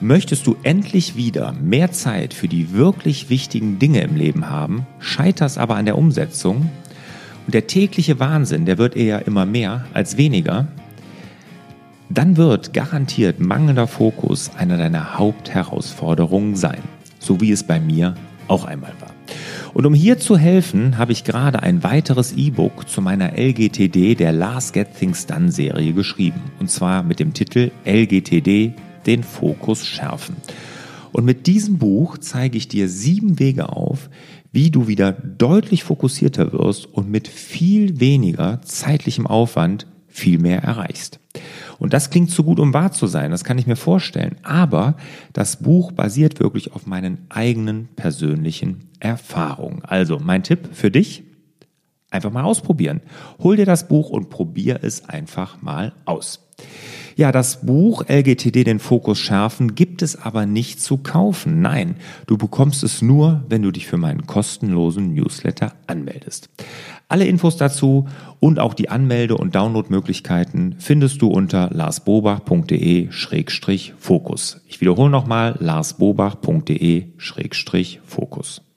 Möchtest du endlich wieder mehr Zeit für die wirklich wichtigen Dinge im Leben haben, scheiterst aber an der Umsetzung und der tägliche Wahnsinn, der wird eher immer mehr als weniger, dann wird garantiert mangelnder Fokus einer deiner Hauptherausforderungen sein, so wie es bei mir auch einmal war. Und um hier zu helfen, habe ich gerade ein weiteres E-Book zu meiner LGTD der Last Get Things Done Serie geschrieben. Und zwar mit dem Titel LGTD den Fokus schärfen. Und mit diesem Buch zeige ich dir sieben Wege auf, wie du wieder deutlich fokussierter wirst und mit viel weniger zeitlichem Aufwand viel mehr erreichst. Und das klingt zu gut, um wahr zu sein, das kann ich mir vorstellen. Aber das Buch basiert wirklich auf meinen eigenen persönlichen Erfahrungen. Also mein Tipp für dich, einfach mal ausprobieren. Hol dir das Buch und probier es einfach mal aus. Ja, das Buch LGTD den Fokus schärfen gibt es aber nicht zu kaufen. Nein, du bekommst es nur, wenn du dich für meinen kostenlosen Newsletter anmeldest. Alle Infos dazu und auch die Anmelde- und Downloadmöglichkeiten findest du unter larsbobach.de-fokus. Ich wiederhole nochmal larsbobach.de-fokus.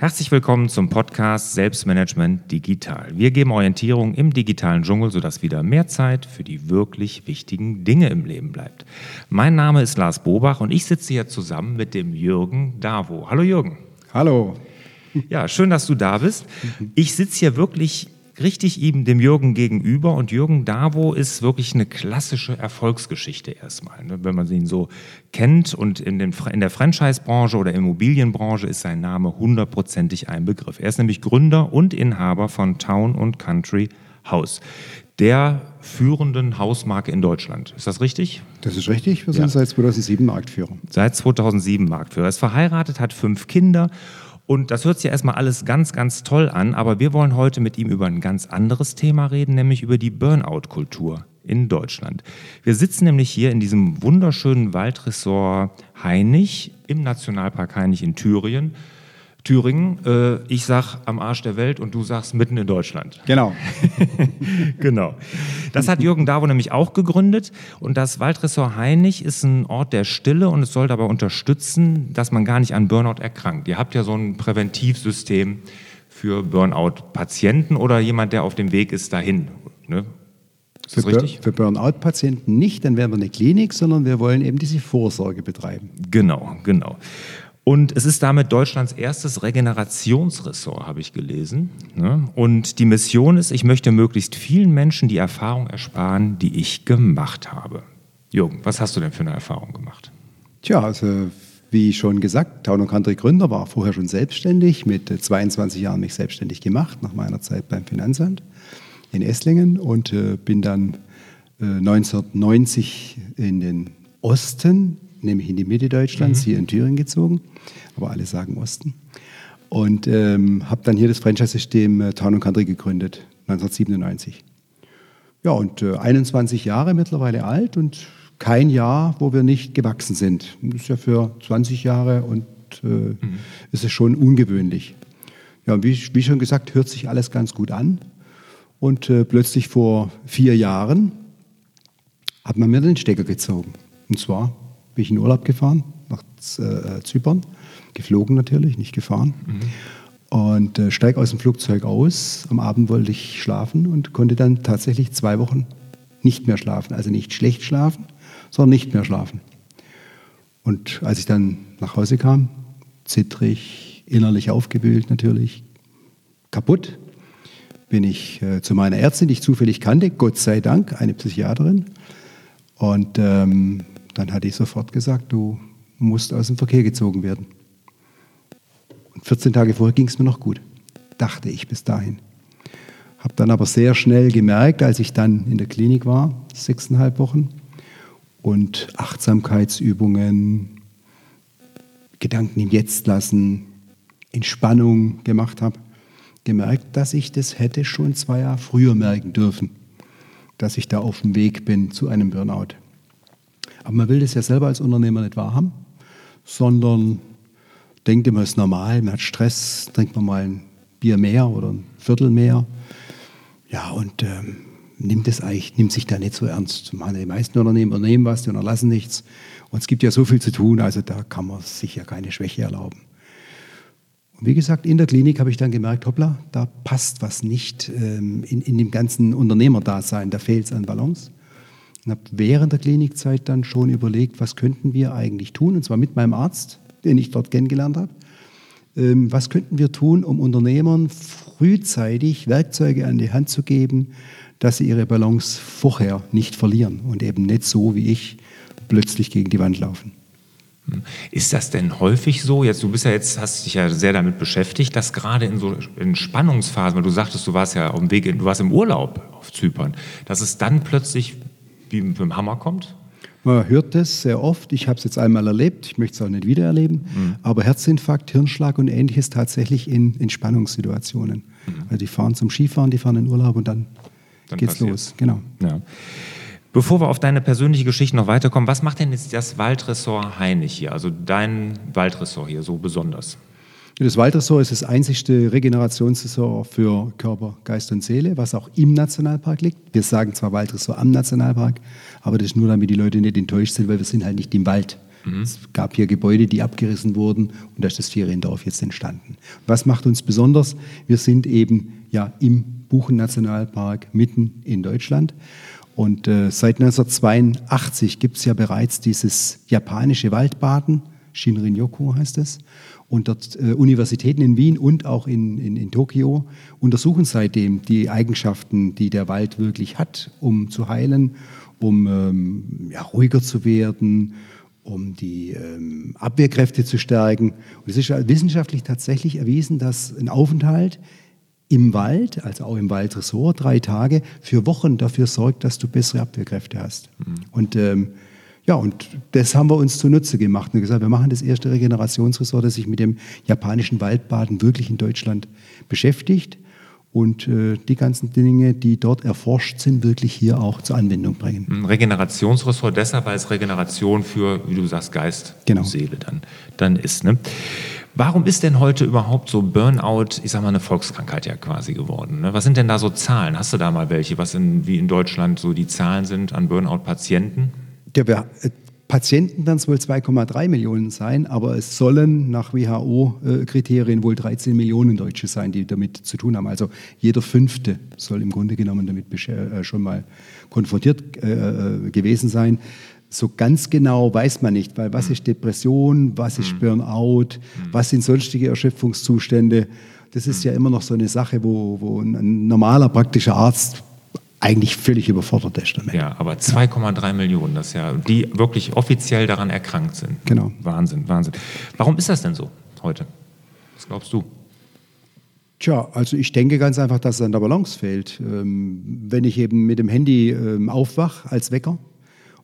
Herzlich willkommen zum Podcast Selbstmanagement Digital. Wir geben Orientierung im digitalen Dschungel, sodass wieder mehr Zeit für die wirklich wichtigen Dinge im Leben bleibt. Mein Name ist Lars Bobach und ich sitze hier zusammen mit dem Jürgen Davo. Hallo Jürgen. Hallo. Ja, schön, dass du da bist. Ich sitze hier wirklich richtig ihm, dem Jürgen gegenüber. Und Jürgen Davo ist wirklich eine klassische Erfolgsgeschichte erstmal. Ne? Wenn man ihn so kennt und in, den, in der Franchise-Branche oder Immobilienbranche ist sein Name hundertprozentig ein Begriff. Er ist nämlich Gründer und Inhaber von Town und Country House, der führenden Hausmarke in Deutschland. Ist das richtig? Das ist richtig. Wir sind ja. seit 2007 Marktführer. Seit 2007 Marktführer. Er ist verheiratet, hat fünf Kinder und das hört sich ja erstmal alles ganz, ganz toll an, aber wir wollen heute mit ihm über ein ganz anderes Thema reden, nämlich über die Burnout-Kultur in Deutschland. Wir sitzen nämlich hier in diesem wunderschönen Waldressort Heinig im Nationalpark Heinig in Thüringen. Thüringen. Äh, ich sag am Arsch der Welt und du sagst mitten in Deutschland. Genau. genau. Das hat Jürgen Davo nämlich auch gegründet. Und das Waldressort Heinig ist ein Ort der Stille und es soll dabei unterstützen, dass man gar nicht an Burnout erkrankt. Ihr habt ja so ein Präventivsystem für Burnout-Patienten oder jemand, der auf dem Weg ist dahin. Ne? Ist für, richtig? Für Burnout-Patienten nicht, dann wären wir eine Klinik, sondern wir wollen eben diese Vorsorge betreiben. Genau, genau. Und es ist damit Deutschlands erstes Regenerationsressort, habe ich gelesen. Ne? Und die Mission ist, ich möchte möglichst vielen Menschen die Erfahrung ersparen, die ich gemacht habe. Jürgen, was hast du denn für eine Erfahrung gemacht? Tja, also wie schon gesagt, Town Country Gründer war vorher schon selbstständig, mit 22 Jahren mich selbstständig gemacht, nach meiner Zeit beim Finanzamt in Esslingen und äh, bin dann äh, 1990 in den Osten nämlich in die Mitte Deutschlands, mhm. hier in Thüringen gezogen, aber alle sagen Osten. Und ähm, habe dann hier das Franchise-System äh, Town Country gegründet, 1997. Ja, und äh, 21 Jahre mittlerweile alt und kein Jahr, wo wir nicht gewachsen sind. Das ist ja für 20 Jahre und äh, mhm. ist es schon ungewöhnlich. Ja, wie, wie, schon gesagt, hört sich alles ganz gut an. Und äh, plötzlich vor vier Jahren hat man mir den Stecker gezogen. Und zwar bin ich in Urlaub gefahren, nach äh, Zypern. Geflogen natürlich, nicht gefahren. Mhm. Und äh, steige aus dem Flugzeug aus. Am Abend wollte ich schlafen und konnte dann tatsächlich zwei Wochen nicht mehr schlafen. Also nicht schlecht schlafen, sondern nicht mehr schlafen. Und als ich dann nach Hause kam, zittrig, innerlich aufgewühlt natürlich, kaputt, bin ich äh, zu meiner Ärztin, die ich zufällig kannte, Gott sei Dank, eine Psychiaterin. Und ähm, dann hatte ich sofort gesagt, du musst aus dem Verkehr gezogen werden. Und 14 Tage vorher ging es mir noch gut, dachte ich bis dahin. Habe dann aber sehr schnell gemerkt, als ich dann in der Klinik war, sechseinhalb Wochen, und Achtsamkeitsübungen, Gedanken im Jetzt lassen, Entspannung gemacht habe, gemerkt, dass ich das hätte schon zwei Jahre früher merken dürfen, dass ich da auf dem Weg bin zu einem Burnout. Aber man will das ja selber als Unternehmer nicht wahrhaben, sondern denkt immer, es ist normal, man hat Stress, trinkt man mal ein Bier mehr oder ein Viertel mehr. Ja, und ähm, nimmt es eigentlich, nimmt sich da nicht so ernst. Die meisten Unternehmen übernehmen was, die unterlassen nichts. Und es gibt ja so viel zu tun, also da kann man sich ja keine Schwäche erlauben. Und wie gesagt, in der Klinik habe ich dann gemerkt, hoppla, da passt was nicht ähm, in, in dem ganzen Unternehmerdasein, da fehlt es an Balance. Und habe während der Klinikzeit dann schon überlegt, was könnten wir eigentlich tun, und zwar mit meinem Arzt, den ich dort kennengelernt habe. Ähm, was könnten wir tun, um Unternehmern frühzeitig Werkzeuge an die Hand zu geben, dass sie ihre Balance vorher nicht verlieren und eben nicht so wie ich plötzlich gegen die Wand laufen. Hm. Ist das denn häufig so? Jetzt, du bist ja jetzt, hast dich ja sehr damit beschäftigt, dass gerade in so in Spannungsphasen, weil du sagtest, du warst ja auf dem Weg, du warst im Urlaub auf Zypern, dass es dann plötzlich wie mit dem Hammer kommt? Man hört das sehr oft. Ich habe es jetzt einmal erlebt. Ich möchte es auch nicht wieder erleben. Mhm. Aber Herzinfarkt, Hirnschlag und ähnliches tatsächlich in, in Spannungssituationen. Mhm. Also die fahren zum Skifahren, die fahren in Urlaub und dann, dann geht's passiert. los. Genau. Ja. Bevor wir auf deine persönliche Geschichte noch weiterkommen, was macht denn jetzt das Waldressort Heinig hier, also dein Waldressort hier so besonders? Das Waldressort ist das einzigste Regenerationsressort für Körper, Geist und Seele, was auch im Nationalpark liegt. Wir sagen zwar Waldressort am Nationalpark, aber das ist nur, damit die Leute nicht enttäuscht sind, weil wir sind halt nicht im Wald. Mhm. Es gab hier Gebäude, die abgerissen wurden und da ist das Feriendorf jetzt entstanden. Was macht uns besonders? Wir sind eben ja im Buchen-Nationalpark mitten in Deutschland. Und äh, seit 1982 gibt es ja bereits dieses japanische Waldbaden, Shinrin-yoku heißt es. Und dort äh, Universitäten in Wien und auch in, in, in Tokio untersuchen seitdem die Eigenschaften, die der Wald wirklich hat, um zu heilen, um ähm, ja, ruhiger zu werden, um die ähm, Abwehrkräfte zu stärken. Und es ist wissenschaftlich tatsächlich erwiesen, dass ein Aufenthalt im Wald, also auch im Waldressort, drei Tage für Wochen dafür sorgt, dass du bessere Abwehrkräfte hast. Mhm. Und ähm, ja, und das haben wir uns zunutze gemacht und gesagt, wir machen das erste Regenerationsressort, das sich mit dem japanischen Waldbaden wirklich in Deutschland beschäftigt und äh, die ganzen Dinge, die dort erforscht sind, wirklich hier auch zur Anwendung bringen. Ein Regenerationsressort deshalb, weil es Regeneration für, wie du sagst, Geist genau. und Seele dann, dann ist. Ne? Warum ist denn heute überhaupt so Burnout, ich sag mal, eine Volkskrankheit ja quasi geworden? Ne? Was sind denn da so Zahlen? Hast du da mal welche, was in, wie in Deutschland so die Zahlen sind an Burnout-Patienten? Ja, wir, äh, Patienten werden es wohl 2,3 Millionen sein, aber es sollen nach WHO-Kriterien wohl 13 Millionen Deutsche sein, die damit zu tun haben. Also jeder Fünfte soll im Grunde genommen damit äh, schon mal konfrontiert äh, gewesen sein. So ganz genau weiß man nicht, weil was hm. ist Depression, was ist hm. Burnout, hm. was sind sonstige Erschöpfungszustände. Das ist ja immer noch so eine Sache, wo, wo ein normaler praktischer Arzt eigentlich völlig überfordert ist damit. Ja, aber 2,3 ja. Millionen, das ja, die wirklich offiziell daran erkrankt sind. Genau. Wahnsinn, Wahnsinn. Warum ist das denn so heute? Was glaubst du? Tja, also ich denke ganz einfach, dass es an der Balance fehlt. Ähm, wenn ich eben mit dem Handy ähm, aufwach als Wecker,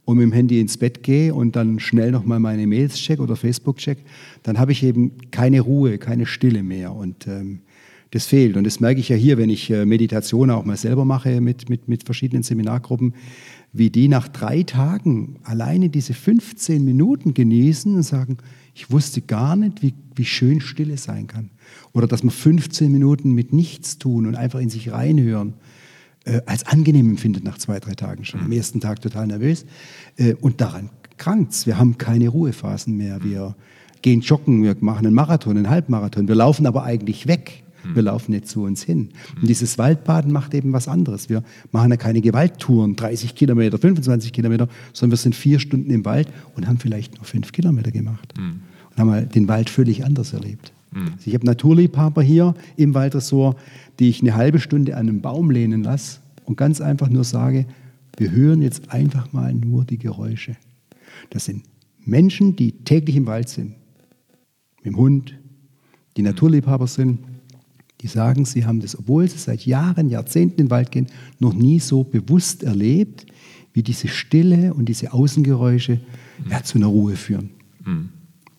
und mit dem Handy ins Bett gehe und dann schnell nochmal meine Mails check oder Facebook check, dann habe ich eben keine Ruhe, keine Stille mehr. Und ähm, das fehlt. Und das merke ich ja hier, wenn ich äh, Meditation auch mal selber mache mit, mit, mit verschiedenen Seminargruppen, wie die nach drei Tagen alleine diese 15 Minuten genießen und sagen, ich wusste gar nicht, wie, wie schön Stille sein kann. Oder dass man 15 Minuten mit nichts tun und einfach in sich reinhören äh, als angenehm empfindet nach zwei, drei Tagen schon. Am ersten Tag total nervös. Äh, und daran krankt's. Wir haben keine Ruhephasen mehr. Wir gehen joggen, wir machen einen Marathon, einen Halbmarathon. Wir laufen aber eigentlich weg. Wir laufen nicht zu uns hin. Und dieses Waldbaden macht eben was anderes. Wir machen ja keine Gewalttouren, 30 Kilometer, 25 Kilometer, sondern wir sind vier Stunden im Wald und haben vielleicht nur fünf Kilometer gemacht. Mhm. Und haben halt den Wald völlig anders erlebt. Mhm. Also ich habe Naturliebhaber hier im Waldressort, die ich eine halbe Stunde an einem Baum lehnen lasse und ganz einfach nur sage, wir hören jetzt einfach mal nur die Geräusche. Das sind Menschen, die täglich im Wald sind, mit dem Hund, die Naturliebhaber sind, die sagen, sie haben das, obwohl sie seit Jahren, Jahrzehnten in den Wald gehen, noch nie so bewusst erlebt, wie diese Stille und diese Außengeräusche mhm. ja, zu einer Ruhe führen. Mhm.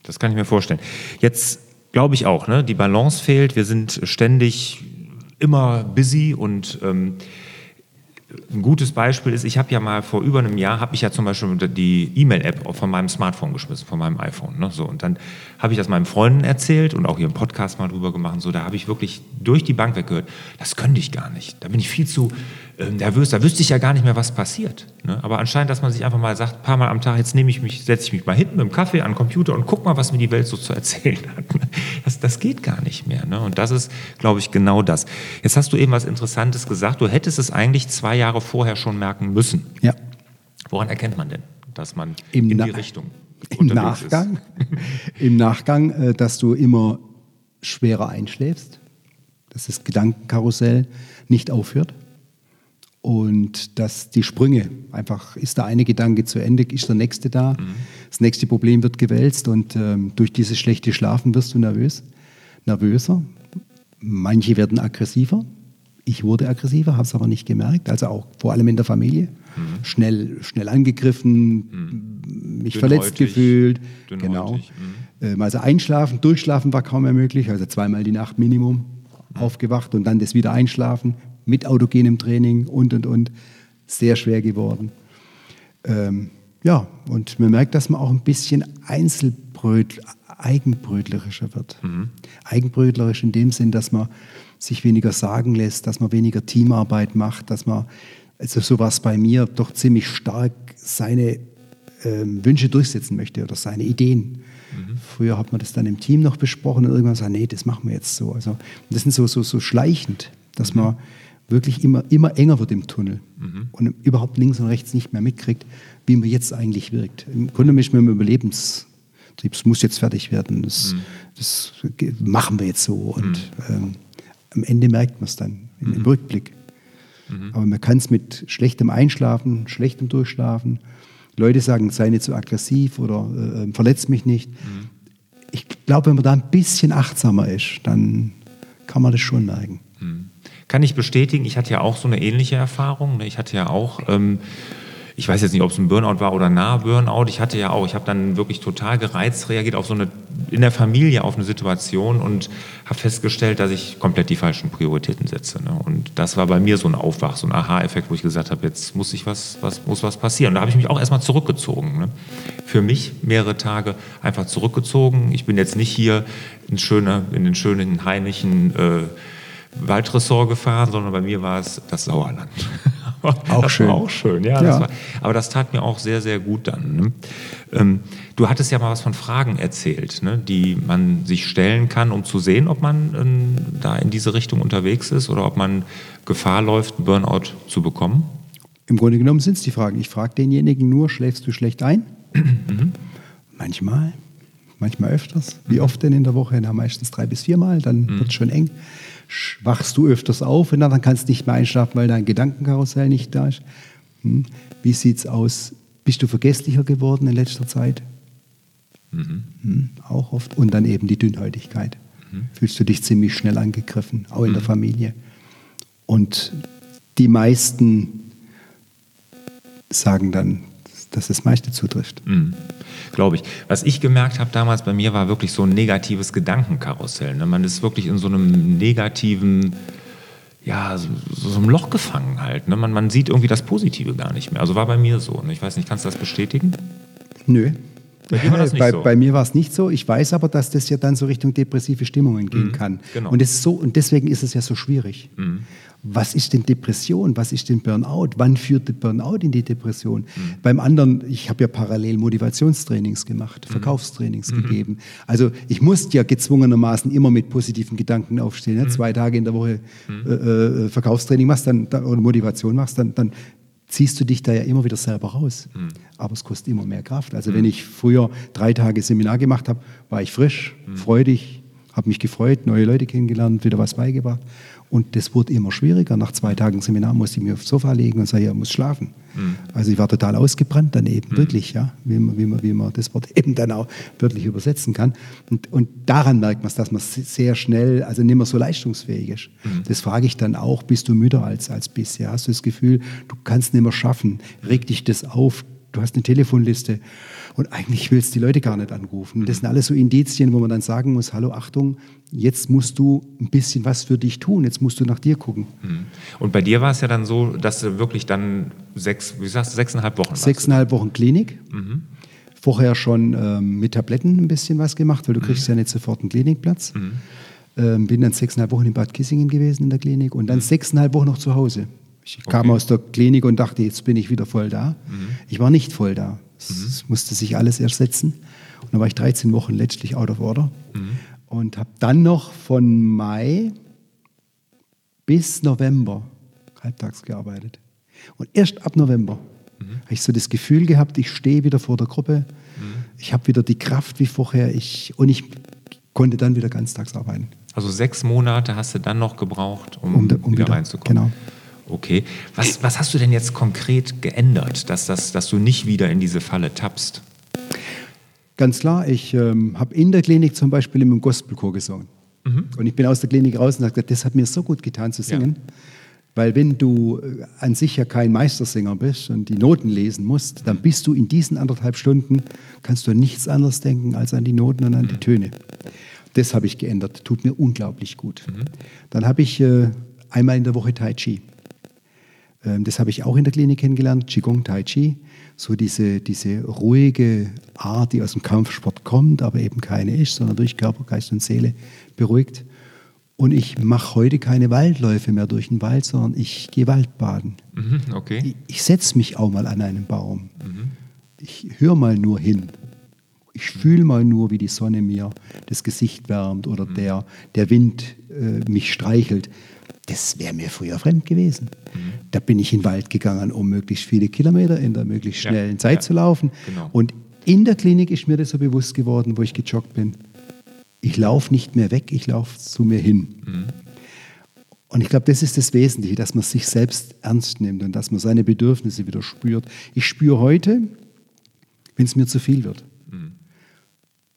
Das kann ich mir vorstellen. Jetzt glaube ich auch, ne, die Balance fehlt. Wir sind ständig immer busy und ähm, ein gutes Beispiel ist, ich habe ja mal vor über einem Jahr, habe ich ja zum Beispiel die E-Mail-App von meinem Smartphone geschmissen, von meinem iPhone. Ne? So, und dann habe ich das meinen Freunden erzählt und auch hier im Podcast mal drüber gemacht. So, da habe ich wirklich durch die Bank weggehört, das könnte ich gar nicht. Da bin ich viel zu nervös, da wüsste ich ja gar nicht mehr, was passiert. Ne? Aber anscheinend, dass man sich einfach mal sagt, ein paar Mal am Tag, jetzt nehme ich mich, setze ich mich mal hinten mit dem Kaffee an den Computer und guck mal, was mir die Welt so zu erzählen hat. Das, das geht gar nicht mehr. Ne? Und das ist, glaube ich, genau das. Jetzt hast du eben was Interessantes gesagt. Du hättest es eigentlich zwei Jahre vorher schon merken müssen. Ja. Woran erkennt man denn, dass man Im in die Richtung Im Nachgang, im Nachgang, äh, dass du immer schwerer einschläfst, dass das Gedankenkarussell nicht aufhört und dass die Sprünge einfach, ist der eine Gedanke zu Ende, ist der nächste da, das nächste Problem wird gewälzt und ähm, durch dieses schlechte Schlafen wirst du nervös, nervöser. Manche werden aggressiver. Ich wurde aggressiver, habe es aber nicht gemerkt, also auch vor allem in der Familie. Schnell, schnell angegriffen, mich verletzt gefühlt. Dünnhäutig, Genau. Ähm, Also einschlafen, durchschlafen war kaum mehr möglich, also zweimal die Nacht Minimum aufgewacht und dann das wieder einschlafen mit autogenem Training und und und. Sehr schwer geworden. Ähm, ja, und man merkt, dass man auch ein bisschen Einzelbröt, eigenbrötlerischer wird. Eigenbrötlerisch in dem Sinn, dass man sich weniger sagen lässt, dass man weniger Teamarbeit macht, dass man, also so war es bei mir, doch ziemlich stark seine ähm, Wünsche durchsetzen möchte oder seine Ideen. Früher hat man das dann im Team noch besprochen und irgendwann sagt, nee, das machen wir jetzt so. Also das sind so, so, so schleichend, dass man wirklich immer, immer enger wird im Tunnel und überhaupt links und rechts nicht mehr mitkriegt, wie man jetzt eigentlich wirkt. Im Grunde ist man im Überlebenstrieb, es muss jetzt fertig werden, das, das ge- machen wir jetzt so. Und ähm, am Ende merkt man es dann im, im Rückblick. Aber man kann es mit schlechtem Einschlafen, schlechtem Durchschlafen, Leute sagen, sei nicht so aggressiv oder äh, verletz mich nicht. Ich glaube, wenn man da ein bisschen achtsamer ist, dann kann man das schon merken. Kann ich bestätigen, ich hatte ja auch so eine ähnliche Erfahrung. ne? Ich hatte ja auch, ähm, ich weiß jetzt nicht, ob es ein Burnout war oder nahe Burnout, ich hatte ja auch, ich habe dann wirklich total gereizt reagiert auf so eine, in der Familie auf eine Situation und habe festgestellt, dass ich komplett die falschen Prioritäten setze. Ne? Und das war bei mir so ein Aufwach, so ein Aha-Effekt, wo ich gesagt habe, jetzt muss ich was, was, muss was passieren. Und da habe ich mich auch erstmal zurückgezogen. Ne? Für mich mehrere Tage einfach zurückgezogen. Ich bin jetzt nicht hier in, schöne, in den schönen heimlichen äh, Waldressort gefahren, sondern bei mir war es das Sauerland. Auch das schön. Auch schön, ja. Ja. Das war, aber das tat mir auch sehr, sehr gut dann. Ne? Ähm, du hattest ja mal was von Fragen erzählt, ne? die man sich stellen kann, um zu sehen, ob man ähm, da in diese Richtung unterwegs ist oder ob man Gefahr läuft, Burnout zu bekommen. Im Grunde genommen sind es die Fragen. Ich frage denjenigen nur, schläfst du schlecht ein? Manchmal, manchmal öfters. Wie oft denn in der Woche? Na, meistens drei bis viermal, dann wird es schon eng. Wachst du öfters auf und dann kannst du nicht mehr einschlafen, weil dein Gedankenkarussell nicht da ist. Hm. Wie sieht es aus? Bist du vergesslicher geworden in letzter Zeit? Hm, auch oft. Und dann eben die Dünnhäutigkeit. Fühlst du dich ziemlich schnell angegriffen, auch in der Familie. Und die meisten sagen dann, dass das meiste zutrifft. Mhm. Glaube ich. Was ich gemerkt habe damals bei mir war wirklich so ein negatives Gedankenkarussell. Ne? Man ist wirklich in so einem negativen, ja, so, so einem Loch gefangen halt. Ne? Man, man sieht irgendwie das Positive gar nicht mehr. Also war bei mir so. Ne? Ich weiß nicht, kannst du das bestätigen? Nö. Bei bei, so. bei mir war es nicht so. Ich weiß aber, dass das ja dann so Richtung depressive Stimmungen gehen kann. genau. Und, so, und deswegen ist es ja so schwierig. Was ist denn Depression? Was ist denn Burnout? Wann führt der Burnout in die Depression? Beim anderen, ich habe ja parallel Motivationstrainings gemacht, Verkaufstrainings gegeben. Also ich musste ja gezwungenermaßen immer mit positiven Gedanken aufstehen. Ne? Zwei Tage in der Woche äh, äh, Verkaufstraining machst dann, oder Motivation machst, dann, dann ziehst du dich da ja immer wieder selber raus. Aber es kostet immer mehr Kraft. Also wenn ich früher drei Tage Seminar gemacht habe, war ich frisch, freudig, habe mich gefreut, neue Leute kennengelernt, wieder was beigebracht. Und das wurde immer schwieriger. Nach zwei Tagen Seminar musste ich mich aufs Sofa legen und sagen, ja, ich muss schlafen. Also ich war total ausgebrannt dann eben, wirklich, ja, wie man, wie, man, wie man das Wort eben dann auch wörtlich übersetzen kann. Und, und daran merkt man es, dass man sehr schnell, also nicht mehr so leistungsfähig ist. Das frage ich dann auch, bist du müder als, als bisher? Hast du das Gefühl, du kannst nicht mehr schaffen? Regt dich das auf? Du hast eine Telefonliste und eigentlich willst du die Leute gar nicht anrufen. Das sind alles so Indizien, wo man dann sagen muss, hallo, Achtung, jetzt musst du ein bisschen was für dich tun, jetzt musst du nach dir gucken. Und bei dir war es ja dann so, dass du wirklich dann sechs, wie sagst du, sechseinhalb Wochen. Sechseinhalb Wochen Klinik. Vorher schon ähm, mit Tabletten ein bisschen was gemacht, weil du kriegst ja nicht sofort einen Klinikplatz. Ähm, bin dann sechseinhalb Wochen in Bad Kissingen gewesen in der Klinik und dann sechseinhalb Wochen noch zu Hause. Ich kam aus der Klinik und dachte, jetzt bin ich wieder voll da. Ich war nicht voll da. Es musste sich alles erst setzen. Und dann war ich 13 Wochen letztlich out of order und habe dann noch von Mai bis November halbtags gearbeitet. Und erst ab November habe ich so das Gefühl gehabt, ich stehe wieder vor der Gruppe, ich habe wieder die Kraft wie vorher ich, und ich konnte dann wieder ganztags arbeiten. Also sechs Monate hast du dann noch gebraucht, um, Um um wieder, wieder- reinzukommen. genau. Okay. Was, was hast du denn jetzt konkret geändert, dass, das, dass du nicht wieder in diese Falle tappst? Ganz klar, ich ähm, habe in der Klinik zum Beispiel im Gospelchor gesungen. Und ich bin aus der Klinik raus und habe gesagt, das hat mir so gut getan zu singen. Weil wenn du äh, an sich ja kein Meistersänger bist und die Noten lesen musst, dann bist du in diesen anderthalb Stunden, kannst du an nichts anderes denken als an die Noten und an die Töne. Das habe ich geändert, tut mir unglaublich gut. Dann habe ich äh, einmal in der Woche Tai Chi. Ähm, Das habe ich auch in der Klinik kennengelernt, Qigong Tai Chi. So diese, diese ruhige Art, die aus dem Kampfsport kommt, aber eben keine ist, sondern durch Körper, Geist und Seele beruhigt. Und ich mache heute keine Waldläufe mehr durch den Wald, sondern ich gehe Waldbaden. Mhm, okay. Ich, ich setze mich auch mal an einen Baum. Ich höre mal nur hin. Ich fühle mal nur, wie die Sonne mir das Gesicht wärmt oder der, der Wind äh, mich streichelt. Das wäre mir früher fremd gewesen. Da bin ich in den Wald gegangen, um möglichst viele Kilometer in der möglichst Ja, schnellen Zeit ja, zu laufen. genau. Und in der Klinik ist mir das so bewusst geworden, wo ich gejoggt bin. Ich laufe nicht mehr weg, ich laufe zu mir hin. Und ich glaube, das ist das Wesentliche, dass man sich selbst ernst nimmt und dass man seine Bedürfnisse wieder spürt. Ich spüre heute, wenn es mir zu viel wird.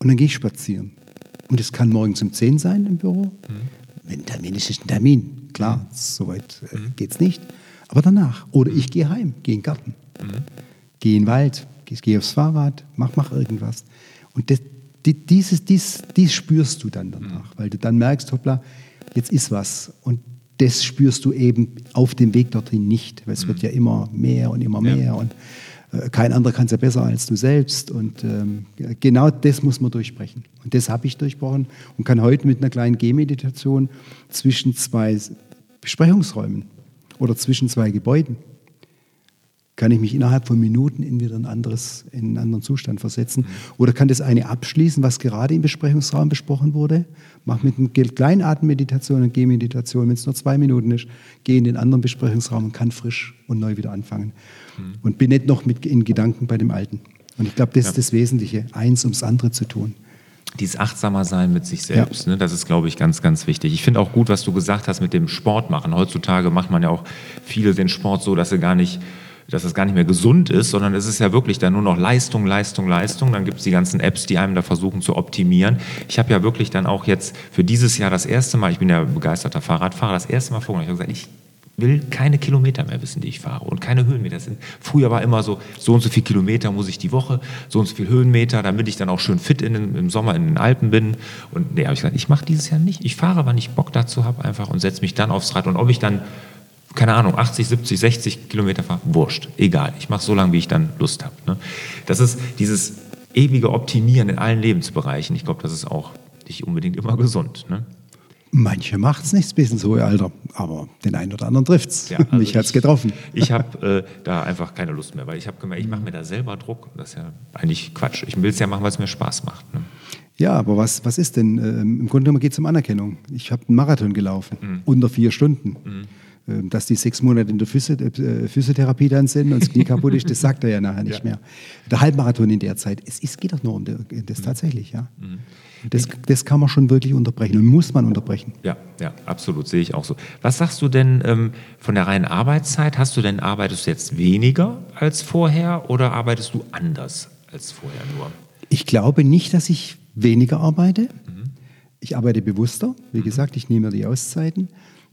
Und dann gehe ich spazieren. Und es kann morgens um 10 sein im Büro. Wenn ein Termin ist, ist ein Termin. Klar, soweit äh, geht es nicht. Aber danach. Oder ich gehe heim, gehe in den Garten, gehe in den Wald, gehe, aufs Fahrrad, mach, mach irgendwas. Und das, die, dieses, dies, dies spürst du dann danach, weil du dann merkst, hoppla, jetzt ist was. Und das spürst du eben auf dem Weg dorthin nicht, weil es wird ja immer mehr und immer Ja. mehr. Und äh, kein anderer kann es ja besser als du selbst. Und ähm, genau das muss man durchbrechen. Und das habe ich durchbrochen und kann heute mit einer kleinen Gehmeditation zwischen zwei Besprechungsräumen oder zwischen zwei Gebäuden kann ich mich innerhalb von Minuten in wieder ein anderes, in einen anderen Zustand versetzen. Oder kann das eine abschließen, was gerade im Besprechungsraum besprochen wurde. Mach mit einer kleinen Atemmeditation und Gehmeditation, wenn es nur zwei Minuten ist, gehe in den anderen Besprechungsraum und kann frisch und neu wieder anfangen. Und bin nicht noch mit in Gedanken bei dem Alten. Und ich glaube, das ist das Wesentliche, eins ums andere zu tun. Dieses achtsamer sein mit sich selbst, ne, das ist, glaube ich, ganz, ganz wichtig. Ich finde auch gut, was du gesagt hast mit dem Sport machen. Heutzutage macht man ja auch viele den Sport so, dass sie gar nicht dass es gar nicht mehr gesund ist, sondern es ist ja wirklich dann nur noch Leistung, Leistung, Leistung. Dann gibt es die ganzen Apps, die einem da versuchen zu optimieren. Ich habe ja wirklich dann auch jetzt für dieses Jahr das erste Mal, ich bin ja begeisterter Fahrradfahrer, das erste Mal vorgenommen, ich habe gesagt, ich will keine Kilometer mehr wissen, die ich fahre und keine Höhenmeter. Das sind, früher war immer so, so und so viel Kilometer muss ich die Woche, so und so viel Höhenmeter, damit ich dann auch schön fit in, im Sommer in den Alpen bin. Und nee, habe ich gesagt, ich mache dieses Jahr nicht. Ich fahre, wann ich Bock dazu habe einfach und setze mich dann aufs Rad. Und ob ich dann, keine Ahnung, 80, 70, 60 Kilometer fahre, wurscht, egal. Ich mache so lange, wie ich dann Lust habe. Ne? Das ist dieses ewige Optimieren in allen Lebensbereichen. Ich glaube, das ist auch nicht unbedingt immer gesund. Ne? Manche macht es nicht bis ins hohe Alter, aber den einen oder anderen trifft es. Ja, also Mich hat es ich- getroffen. Ich habe äh, da einfach keine Lust mehr, weil ich habe gemerkt, ich mache mir da selber Druck. Das ist ja eigentlich Quatsch. Ich will es ja machen, weil es mir Spaß macht. Ne? Ja, aber was, was ist denn? Ähm, Im Grunde genommen geht es um Anerkennung. Ich habe einen Marathon gelaufen, unter vier Stunden. Ähm, Dass die sechs Monate in der äh, Physiotherapie dann sind und das Knie kaputt ist, das sagt er ja nachher nicht Ja. mehr. Der Halbmarathon in der Zeit, es, es geht doch nur um das tatsächlich, ja. Und Das, das kann man schon wirklich unterbrechen und muss man unterbrechen. Ja, ja, absolut, sehe ich auch so. Was sagst du denn ähm, von der reinen Arbeitszeit? Hast du denn, arbeitest du jetzt weniger als vorher oder arbeitest du anders als vorher nur? Ich glaube nicht, dass ich weniger arbeite. Ich arbeite bewusster. Wie gesagt, ich nehme mir die Auszeiten.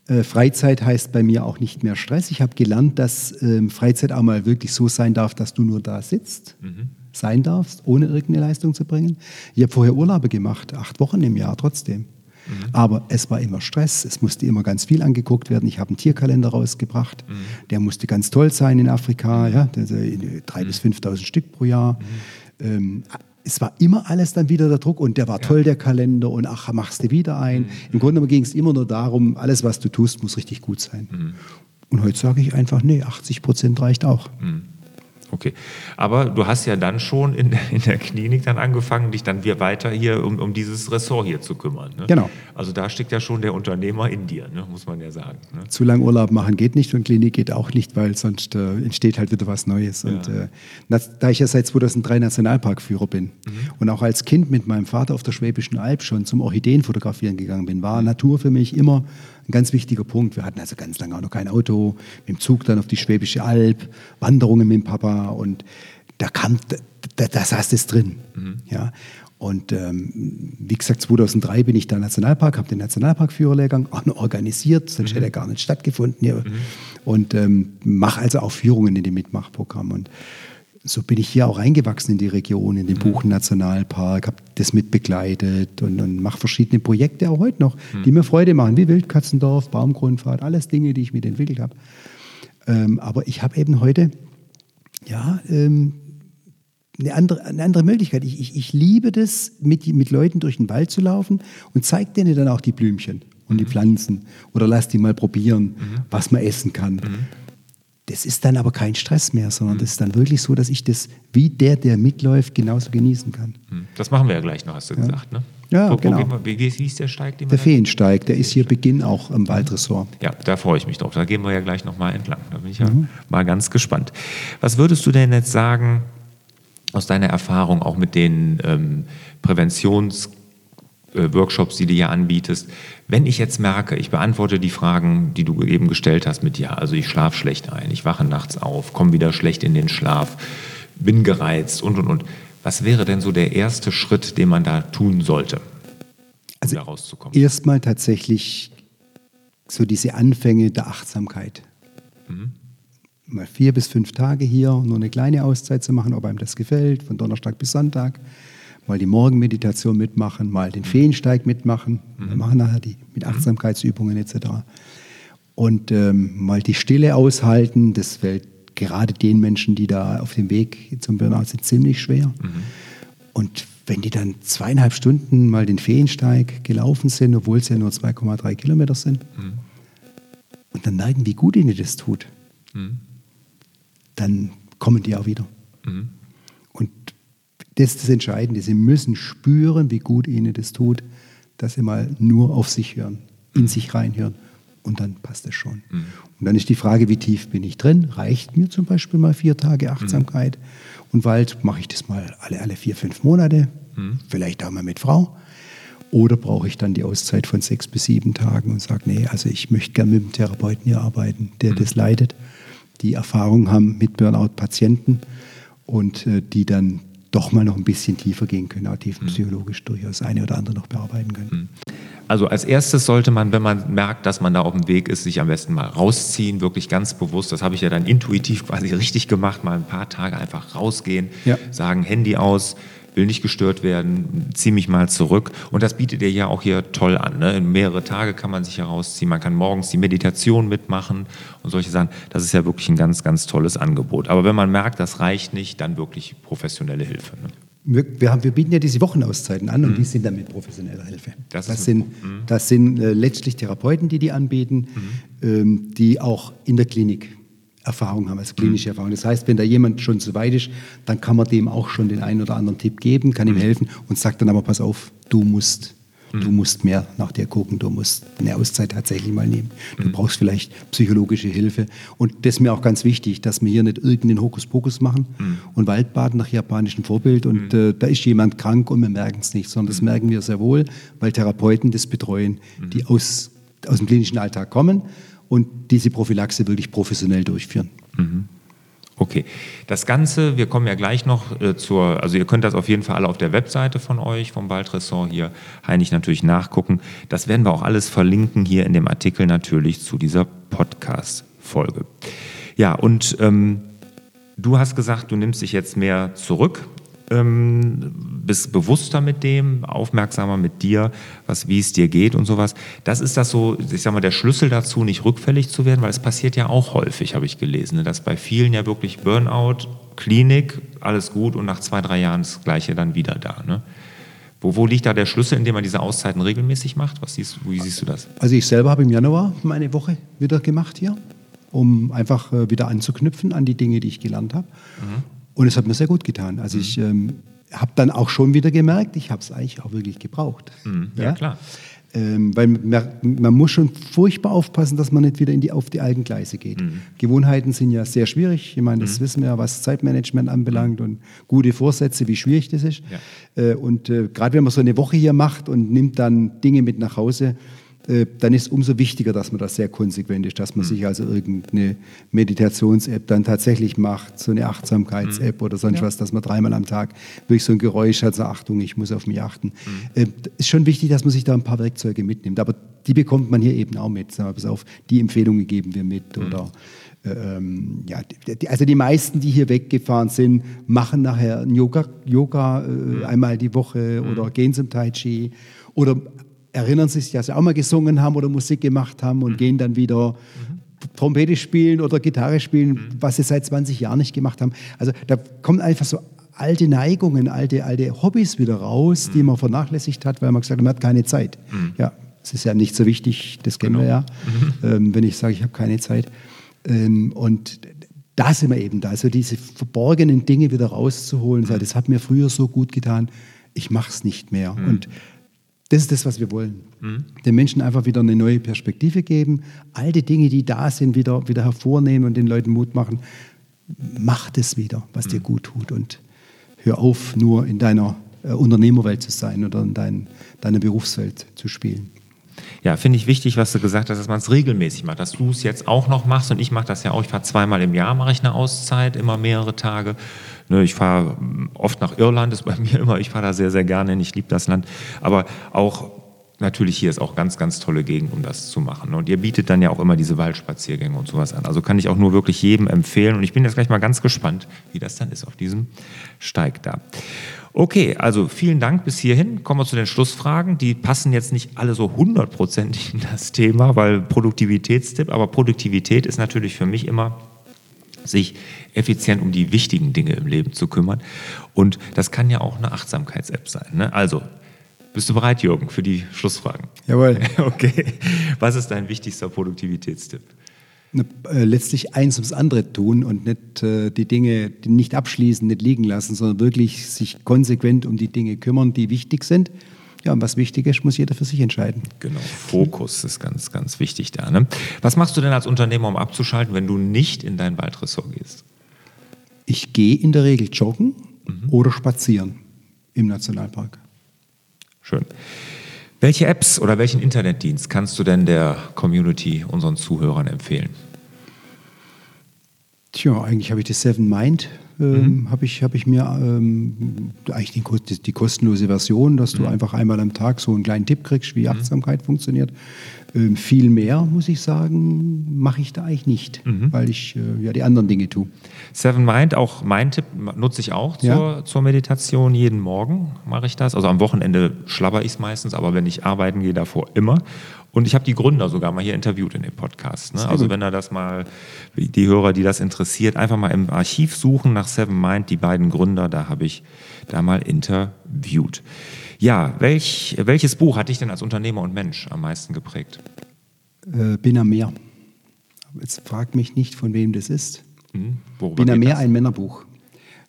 Äh, Freizeit heißt bei mir auch nicht mehr Stress. Ich habe gelernt, dass ähm, Freizeit auch mal wirklich so sein darf, dass du nur da sitzt, sein darfst, ohne irgendeine Leistung zu bringen. Ich habe vorher Urlaube gemacht, acht Wochen im Jahr trotzdem. Aber es war immer Stress, es musste immer ganz viel angeguckt werden. Ich habe einen Tierkalender rausgebracht, der musste ganz toll sein in Afrika, ja, der- der- drei bis 5.000 Stück pro Jahr. Ähm, es war immer alles dann wieder der Druck und der war toll, der Kalender und ach, machst du wieder ein. Im Grunde ging es immer nur darum, alles, was du tust, muss richtig gut sein. Und heute sage ich einfach, nee, 80 Prozent reicht auch. Mhm. Okay. Aber du hast ja dann schon in, in der Klinik dann angefangen, dich dann wieder weiter hier um, um dieses Ressort hier zu kümmern. Ne? Genau. Also da steckt ja schon der Unternehmer in dir, ne? muss man ja sagen. Ne? Zu lang Urlaub machen geht nicht und Klinik geht auch nicht, weil sonst äh, entsteht halt wieder was Neues. Ja. Und äh, da ich ja seit 2003 Nationalparkführer bin mhm. und auch als Kind mit meinem Vater auf der Schwäbischen Alb schon zum Orchideenfotografieren gegangen bin, war Natur für mich immer ein ganz wichtiger Punkt. Wir hatten also ganz lange auch noch kein Auto, mit dem Zug dann auf die Schwäbische Alb, Wanderungen mit dem Papa und da kam, da, da saß das drin. Mhm. Ja. Und ähm, wie gesagt, 2003 bin ich da Nationalpark, habe den Nationalparkführerlehrgang auch noch organisiert, sonst mhm. hätte er gar nicht stattgefunden hier. Mhm. Und ähm, mache also auch Führungen in dem Mitmachprogramm. Und so bin ich hier auch reingewachsen in die Region, in den mhm. Buchen Nationalpark, habe das mitbegleitet und, und mache verschiedene Projekte auch heute noch, mhm. die mir Freude machen, wie Wildkatzendorf, Baumgrundfahrt, alles Dinge, die ich mitentwickelt habe. Ähm, aber ich habe eben heute, ja, ähm, eine andere, eine andere Möglichkeit. Ich, ich, ich liebe das, mit, mit Leuten durch den Wald zu laufen und zeige denen dann auch die Blümchen und mhm. die Pflanzen oder lass die mal probieren, mhm. was man essen kann. Mhm. Das ist dann aber kein Stress mehr, sondern mhm. das ist dann wirklich so, dass ich das wie der, der mitläuft, genauso genießen kann. Mhm. Das machen wir ja gleich noch, hast du ja. gesagt. Ne? Ja, wo, genau. Wo wie hieß der Steig? der Feensteig, der ist hier Beginn auch im Waldressort. Ja, da freue ich mich drauf. Da gehen wir ja gleich noch mal entlang. Da bin ich ja mhm. mal ganz gespannt. Was würdest du denn jetzt sagen, aus deiner Erfahrung auch mit den ähm, Präventions- Workshops, die du hier anbietest. Wenn ich jetzt merke, ich beantworte die Fragen, die du eben gestellt hast mit ja, also ich schlafe schlecht ein, ich wache nachts auf, komme wieder schlecht in den Schlaf, bin gereizt und und und. Was wäre denn so der erste Schritt, den man da tun sollte, um also da rauszukommen? Erstmal tatsächlich so diese Anfänge der Achtsamkeit. Mhm. Mal vier bis fünf Tage hier, nur eine kleine Auszeit zu machen, ob einem das gefällt, von Donnerstag bis Sonntag mal die Morgenmeditation mitmachen, mal den Feensteig mitmachen. Mhm. Wir machen nachher die mit Achtsamkeitsübungen etc. Und ähm, mal die Stille aushalten. Das fällt gerade den Menschen, die da auf dem Weg zum Burnout sind, ziemlich schwer. Mhm. Und wenn die dann zweieinhalb Stunden mal den Feensteig gelaufen sind, obwohl es ja nur 2,3 Kilometer sind, mhm. und dann merken, wie gut ihnen das tut, mhm. dann kommen die auch wieder. Das ist das Entscheidende. Sie müssen spüren, wie gut ihnen das tut, dass sie mal nur auf sich hören, in sich reinhören. Und dann passt es schon. Mhm. Und dann ist die Frage, wie tief bin ich drin? Reicht mir zum Beispiel mal vier Tage Achtsamkeit? Mhm. Und Wald mache ich das mal alle, alle vier, fünf Monate, mhm. vielleicht auch mal mit Frau. Oder brauche ich dann die Auszeit von sechs bis sieben Tagen und sage, nee, also ich möchte gerne mit einem Therapeuten hier arbeiten, der mhm. das leidet, die Erfahrung haben mit Burnout-Patienten und äh, die dann doch mal noch ein bisschen tiefer gehen können, auch tiefenpsychologisch mhm. durchaus eine oder andere noch bearbeiten können. Mhm. Also als erstes sollte man, wenn man merkt, dass man da auf dem Weg ist, sich am besten mal rausziehen, wirklich ganz bewusst. Das habe ich ja dann intuitiv quasi richtig gemacht, mal ein paar Tage einfach rausgehen, ja. sagen Handy aus, will nicht gestört werden, zieh mich mal zurück. Und das bietet ihr ja auch hier toll an. Ne? In mehrere Tage kann man sich herausziehen. Man kann morgens die Meditation mitmachen und solche Sachen. Das ist ja wirklich ein ganz, ganz tolles Angebot. Aber wenn man merkt, das reicht nicht, dann wirklich professionelle Hilfe. Ne? Wir, wir, haben, wir, bieten ja diese Wochenauszeiten an und mhm. die sind dann mit professioneller Hilfe. Das, das sind, mhm. das sind äh, letztlich Therapeuten, die die anbieten, mhm. ähm, die auch in der Klinik Erfahrung haben, als klinische mhm. Erfahrung. Das heißt, wenn da jemand schon so weit ist, dann kann man dem auch schon den einen oder anderen Tipp geben, kann ihm mhm. helfen und sagt dann aber, pass auf, du musst, du mhm. musst mehr nach dir gucken, du musst eine Auszeit tatsächlich mal nehmen. Du brauchst vielleicht psychologische Hilfe. Und das ist mir auch ganz wichtig, dass wir hier nicht irgendeinen Hokuspokus machen und Waldbaden nach japanischem Vorbild und äh, da ist jemand krank und wir merken es nicht, sondern das merken wir sehr wohl, weil Therapeuten das betreuen, die aus, aus dem klinischen Alltag kommen und diese Prophylaxe wirklich professionell durchführen. Mhm. Okay, das Ganze, wir kommen ja gleich noch äh, zur, also ihr könnt das auf jeden Fall alle auf der Webseite von euch, vom Waldressort hier, Heinig natürlich nachgucken. Das werden wir auch alles verlinken hier in dem Artikel natürlich zu dieser Podcast-Folge. Ja, und ähm, du hast gesagt, du nimmst dich jetzt mehr zurück ähm, bist bewusster mit dem, aufmerksamer mit dir, was, wie es dir geht und sowas. Das ist das so, ich sag mal, der Schlüssel dazu, nicht rückfällig zu werden, weil es passiert ja auch häufig, habe ich gelesen, ne, dass bei vielen ja wirklich Burnout, Klinik, alles gut und nach zwei, drei Jahren das Gleiche dann wieder da. Ne? Wo, wo, liegt da der Schlüssel, indem man diese Auszeiten regelmäßig macht? Was siehst, wie siehst du das? Also ich selber habe im Januar meine Woche wieder gemacht hier um einfach äh, wieder anzuknüpfen an die Dinge, die ich gelernt habe. Mhm. Und es hat mir sehr gut getan. Also mhm. ich ähm, habe dann auch schon wieder gemerkt, ich habe es eigentlich auch wirklich gebraucht. Mhm. Ja, ja, klar. Ähm, weil man, man, muss schon furchtbar aufpassen, dass man nicht wieder in die, auf die alten Gleise geht. Mhm. Gewohnheiten sind ja sehr schwierig. Ich meine, das mhm. wissen wir ja, was Zeitmanagement anbelangt und gute Vorsätze, wie schwierig das ist. Ja. Äh, und äh, gerade wenn man so eine Woche hier macht und nimmt dann Dinge mit nach Hause, äh, dann ist es umso wichtiger, dass man das sehr konsequent ist, dass man mhm. sich also irgendeine Meditations-App dann tatsächlich macht, so eine Achtsamkeits-App mhm. oder sonst ja. was, dass man dreimal am Tag wirklich so ein Geräusch hat, so Achtung, ich muss auf mich achten. Mhm. Äh, ist schon wichtig, dass man sich da ein paar Werkzeuge mitnimmt, aber die bekommt man hier eben auch mit. Sagen wir, pass auf, die Empfehlungen geben wir mit mhm. oder äh, ähm, ja, die, also die meisten, die hier weggefahren sind, machen nachher Yoga, Yoga äh, mhm. einmal die Woche mhm. oder gehen zum Tai Chi oder erinnern sich, dass sie auch mal gesungen haben oder Musik gemacht haben und mhm. gehen dann wieder mhm. Trompete spielen oder Gitarre spielen, mhm. was sie seit 20 Jahren nicht gemacht haben. Also da kommen einfach so alte Neigungen, alte, alte Hobbys wieder raus, die mhm. man vernachlässigt hat, weil man gesagt hat, man hat keine Zeit. Mhm. Ja, es ist ja nicht so wichtig, das kennen genau. wir ja, mhm. ähm, wenn ich sage, ich habe keine Zeit. Ähm, und da sind wir eben da, also diese verborgenen Dinge wieder rauszuholen. Das hat mir früher so gut getan, ich mache es nicht mehr. Und das ist das, was wir wollen. Mhm. Den Menschen einfach wieder eine neue Perspektive geben, alte Dinge, die da sind, wieder, wieder hervornehmen und den Leuten Mut machen. Mach das wieder, was mhm. dir gut tut und hör auf, nur in deiner äh, Unternehmerwelt zu sein oder in dein, deiner Berufswelt zu spielen. Ja, finde ich wichtig, was du gesagt hast, dass man es regelmäßig macht, dass du es jetzt auch noch machst und ich mache das ja auch. Ich fahre zweimal im Jahr, mache ich eine Auszeit, immer mehrere Tage. Ne, ich fahre oft nach Irland, ist bei mir immer, ich fahre da sehr, sehr gerne hin, ich liebe das Land. Aber auch natürlich hier ist auch ganz, ganz tolle Gegend, um das zu machen. Und ihr bietet dann ja auch immer diese Waldspaziergänge und sowas an. Also kann ich auch nur wirklich jedem empfehlen. Und ich bin jetzt gleich mal ganz gespannt, wie das dann ist auf diesem Steig da. Okay, also vielen Dank bis hierhin. Kommen wir zu den Schlussfragen. Die passen jetzt nicht alle so hundertprozentig in das Thema, weil Produktivitätstipp, aber Produktivität ist natürlich für mich immer sich effizient um die wichtigen Dinge im Leben zu kümmern. Und das kann ja auch eine Achtsamkeits-App sein. Ne? Also, bist du bereit, Jürgen, für die Schlussfragen? Jawohl. Okay. Was ist dein wichtigster Produktivitätstipp? Äh, letztlich eins ums andere tun und nicht äh, die Dinge nicht abschließen, nicht liegen lassen, sondern wirklich sich konsequent um die Dinge kümmern, die wichtig sind. Ja, und was wichtig ist, muss jeder für sich entscheiden. Genau, Fokus ist ganz, ganz wichtig da. Ne? Was machst du denn als Unternehmer, um abzuschalten, wenn du nicht in dein Waldressort gehst? Ich gehe in der Regel joggen mhm. oder spazieren im Nationalpark. Schön. Welche Apps oder welchen Internetdienst kannst du denn der Community, unseren Zuhörern empfehlen? Tja, eigentlich habe ich das Seven Mind, ähm, mhm. habe ich, hab ich mir ähm, eigentlich die, die, kostenlose Version, dass du mhm. einfach einmal am Tag so einen kleinen Tipp kriegst, wie mhm. Achtsamkeit mhm. funktioniert. Ähm, viel mehr, muss ich sagen, mache ich da eigentlich nicht, mhm. weil ich äh, ja die anderen Dinge tue. Seven Mind, auch mein Tipp nutze ich auch zur, ja. zur Meditation. Jeden Morgen mache ich das. Also am Wochenende schlabber ich es meistens, aber wenn ich arbeiten gehe, davor immer. Und ich habe die Gründer sogar mal hier interviewt in dem Podcast. Ne? Also wenn er das mal, die Hörer, die das interessiert, einfach mal im Archiv suchen nach Seven Mind, die beiden Gründer, da habe ich da mal interviewt. Ja, welch, welches Buch hat dich denn als Unternehmer und Mensch am meisten geprägt? Äh, Bin am Meer. Jetzt frag mich nicht, von wem das ist. Hm, Bin am Meer, ein Männerbuch,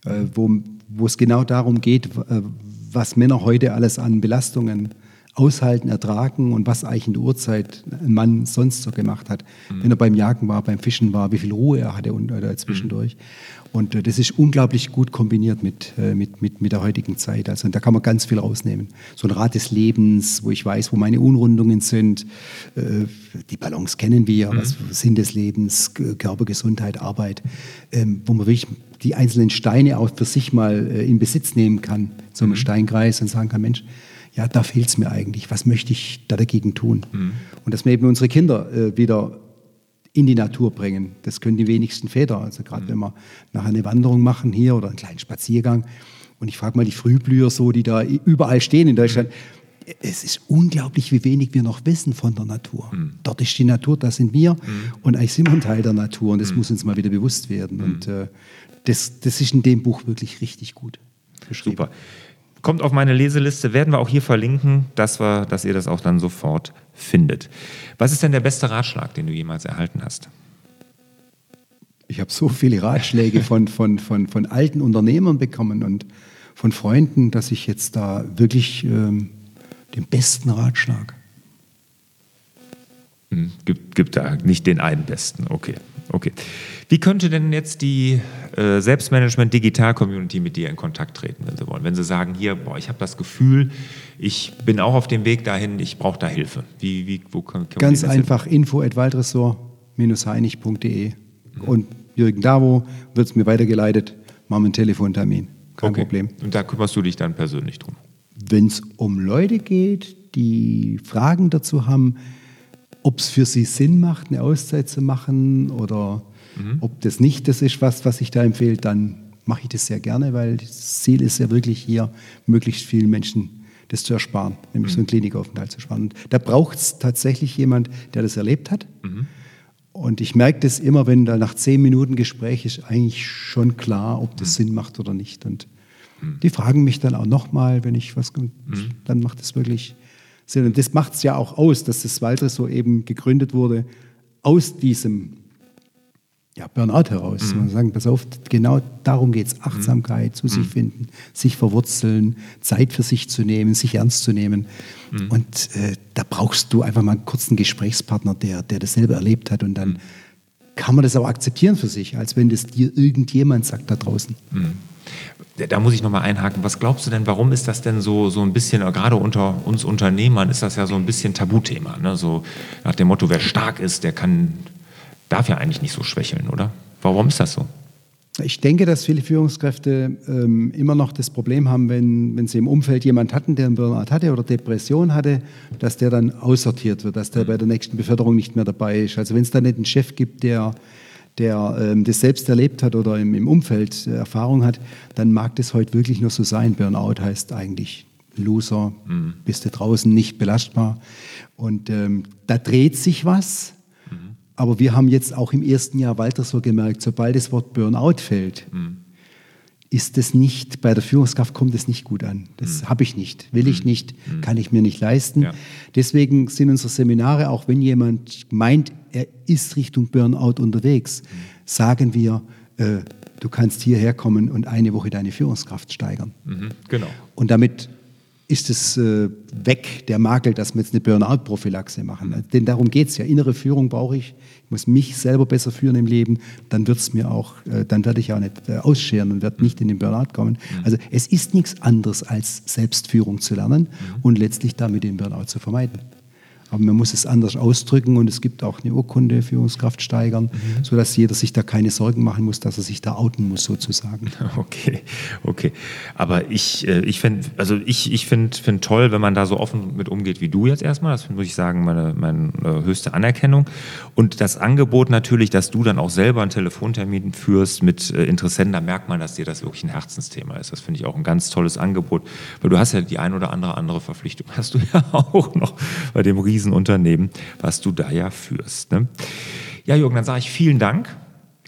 äh, wo, wo es genau darum geht, äh, was Männer heute alles an Belastungen aushalten, ertragen und was eigentlich in der Uhrzeit ein Mann sonst so gemacht hat. Mhm. Wenn er beim Jagen war, beim Fischen war, wie viel Ruhe er hatte und, oder zwischendurch. Mhm. Und äh, das ist unglaublich gut kombiniert mit, äh, mit, mit, mit der heutigen Zeit. Also da kann man ganz viel rausnehmen. So ein Rat des Lebens, wo ich weiß, wo meine Unrundungen sind. Äh, die Balance kennen wir, mhm. was Sinn des Lebens, Körper, Gesundheit, Arbeit, ähm, wo man wirklich die einzelnen Steine auch für sich mal äh, in Besitz nehmen kann, so einem mhm. Steinkreis und sagen kann, Mensch, ja, da fehlt es mir eigentlich. Was möchte ich da dagegen tun? Mhm. Und dass wir eben unsere Kinder äh, wieder in die Natur bringen. Das können die wenigsten Väter. Also gerade mhm. wenn wir nachher eine Wanderung machen hier oder einen kleinen Spaziergang. Und ich frage mal die Frühblüher so, die da überall stehen in Deutschland. Mhm. Es ist unglaublich, wie wenig wir noch wissen von der Natur. Mhm. Dort ist die Natur, da sind wir. Mhm. Und eigentlich sind wir ein Teil der Natur. Und das muss uns mal wieder bewusst werden. Und äh, das, das ist in dem Buch wirklich richtig gut. Super. Kommt auf meine Leseliste, werden wir auch hier verlinken, dass, wir, dass ihr das auch dann sofort findet. Was ist denn der beste Ratschlag, den du jemals erhalten hast? Ich habe so viele Ratschläge von, von, von, von alten Unternehmern bekommen und von Freunden, dass ich jetzt da wirklich ähm, den besten Ratschlag. Hm, gibt, gibt da nicht den einen besten, okay. Okay. Wie könnte denn jetzt die äh, Selbstmanagement Digital Community mit dir in Kontakt treten, wenn sie wollen? Wenn sie sagen, hier, boah, ich habe das Gefühl, ich bin auch auf dem Weg dahin, ich brauche da Hilfe. Wie, wie, wo kann, kann Ganz einfach info at waldressort-heinig.de mhm. und Jürgen Davo wird es mir weitergeleitet, machen wir einen Telefontermin. Kein okay. Problem. Und da kümmerst du dich dann persönlich drum? Wenn es um Leute geht, die Fragen dazu haben, ob es für sie Sinn macht, eine Auszeit zu machen oder mhm. ob das nicht das ist, was, was ich da empfehle, dann mache ich das sehr gerne, weil das Ziel ist ja wirklich hier, möglichst vielen Menschen das zu ersparen, nämlich mhm. so einen Klinikaufenthalt zu sparen. Und da braucht es tatsächlich jemand, der das erlebt hat. Mhm. Und ich merke das immer, wenn da nach zehn Minuten Gespräch ist eigentlich schon klar, ob das mhm. Sinn macht oder nicht. Und mhm. die fragen mich dann auch nochmal, wenn ich was, mhm. dann macht es wirklich Und das macht es ja auch aus, dass das Waldressort eben gegründet wurde aus diesem ja, Burnout heraus. Mhm. Man sagen, pass auf, genau darum geht es. Achtsamkeit, mhm. zu sich mhm. finden, sich verwurzeln, Zeit für sich zu nehmen, sich ernst zu nehmen. Mhm. Und äh, da brauchst du einfach mal einen kurzen Gesprächspartner, der, der das selber erlebt hat. Und dann mhm. kann man das auch akzeptieren für sich, als wenn das dir irgendjemand sagt da draußen. Da muss ich nochmal einhaken. Was glaubst du denn, warum ist das denn so, so ein bisschen, gerade unter uns Unternehmern ist das ja so ein bisschen Tabuthema. Ne? So nach dem Motto, wer stark ist, der kann, darf ja eigentlich nicht so schwächeln, oder? Warum ist das so? Ich denke, dass viele Führungskräfte ähm, immer noch das Problem haben, wenn, wenn sie im Umfeld jemand hatten, der einen Burnout hatte oder Depression hatte, dass der dann aussortiert wird, dass der mhm. bei der nächsten Beförderung nicht mehr dabei ist. Also wenn es da nicht einen Chef gibt, der der ähm, das selbst erlebt hat oder im, im Umfeld äh, Erfahrung hat, dann mag das heute wirklich nur so sein. Burnout heißt eigentlich Loser, mhm. bist du draußen nicht belastbar. Und ähm, da dreht sich was. Mhm. Aber wir haben jetzt auch im ersten Jahr Walter so gemerkt, sobald das Wort Burnout fällt, mhm ist es nicht, bei der Führungskraft kommt es nicht gut an. Das mhm. habe ich nicht, will ich mhm. nicht, mhm. kann ich mir nicht leisten. Ja. Deswegen sind unsere Seminare, auch wenn jemand meint, er ist Richtung Burnout unterwegs, mhm. sagen wir, äh, du kannst hierher kommen und eine Woche deine Führungskraft steigern. Mhm. Genau. Und damit ist es äh, weg, der Makel, dass wir jetzt eine Burnout-Prophylaxe machen. Mhm. Denn darum geht es ja. Innere Führung brauche ich. Ich muss mich selber besser führen im Leben. Dann wird es mir auch, äh, dann werde ich auch nicht äh, ausscheren und werde nicht in den Burnout kommen. Mhm. Also es ist nichts anderes als Selbstführung zu lernen mhm. und letztlich damit den Burnout zu vermeiden. Aber man muss es anders ausdrücken und es gibt auch eine Urkunde Führungskraft steigern, mhm. sodass jeder sich da keine Sorgen machen muss, dass er sich da outen muss sozusagen. Okay, okay. Aber ich, äh, ich finde also ich, ich find, find toll, wenn man da so offen mit umgeht wie du jetzt erstmal. Das muss ich sagen, meine, meine äh, höchste Anerkennung. Und das Angebot natürlich, dass du dann auch selber einen Telefontermin führst mit äh, Interessenten, da merkt man, dass dir das wirklich ein Herzensthema ist. Das finde ich auch ein ganz tolles Angebot, weil du hast ja die ein oder andere andere Verpflichtung, hast du ja auch noch bei dem Riesen Riesenunternehmen, was du da ja führst. Ne? Ja, Jürgen, dann sage ich vielen Dank.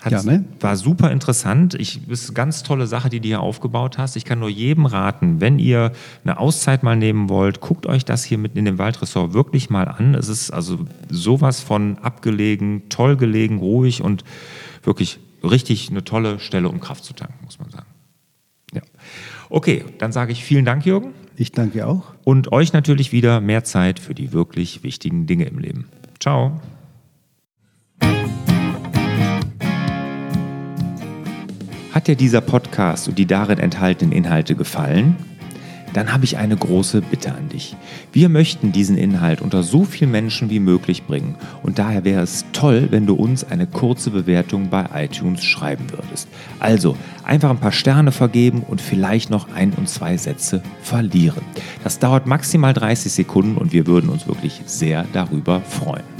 Hat, Gerne. War super interessant. Ich, ist eine ganz tolle Sache, die du hier aufgebaut hast. Ich kann nur jedem raten, wenn ihr eine Auszeit mal nehmen wollt, guckt euch das hier mitten in dem Waldressort wirklich mal an. Es ist also sowas von abgelegen, toll gelegen, ruhig und wirklich richtig eine tolle Stelle, um Kraft zu tanken, muss man sagen. Ja. Okay, dann sage ich vielen Dank, Jürgen. Ich danke auch. Und euch natürlich wieder mehr Zeit für die wirklich wichtigen Dinge im Leben. Ciao. Hat dir dieser Podcast und die darin enthaltenen Inhalte gefallen? Dann habe ich eine große Bitte an dich. Wir möchten diesen Inhalt unter so vielen Menschen wie möglich bringen und daher wäre es toll, wenn du uns eine kurze Bewertung bei iTunes schreiben würdest. Also einfach ein paar Sterne vergeben und vielleicht noch ein und zwei Sätze verlieren. Das dauert maximal 30 Sekunden und wir würden uns wirklich sehr darüber freuen.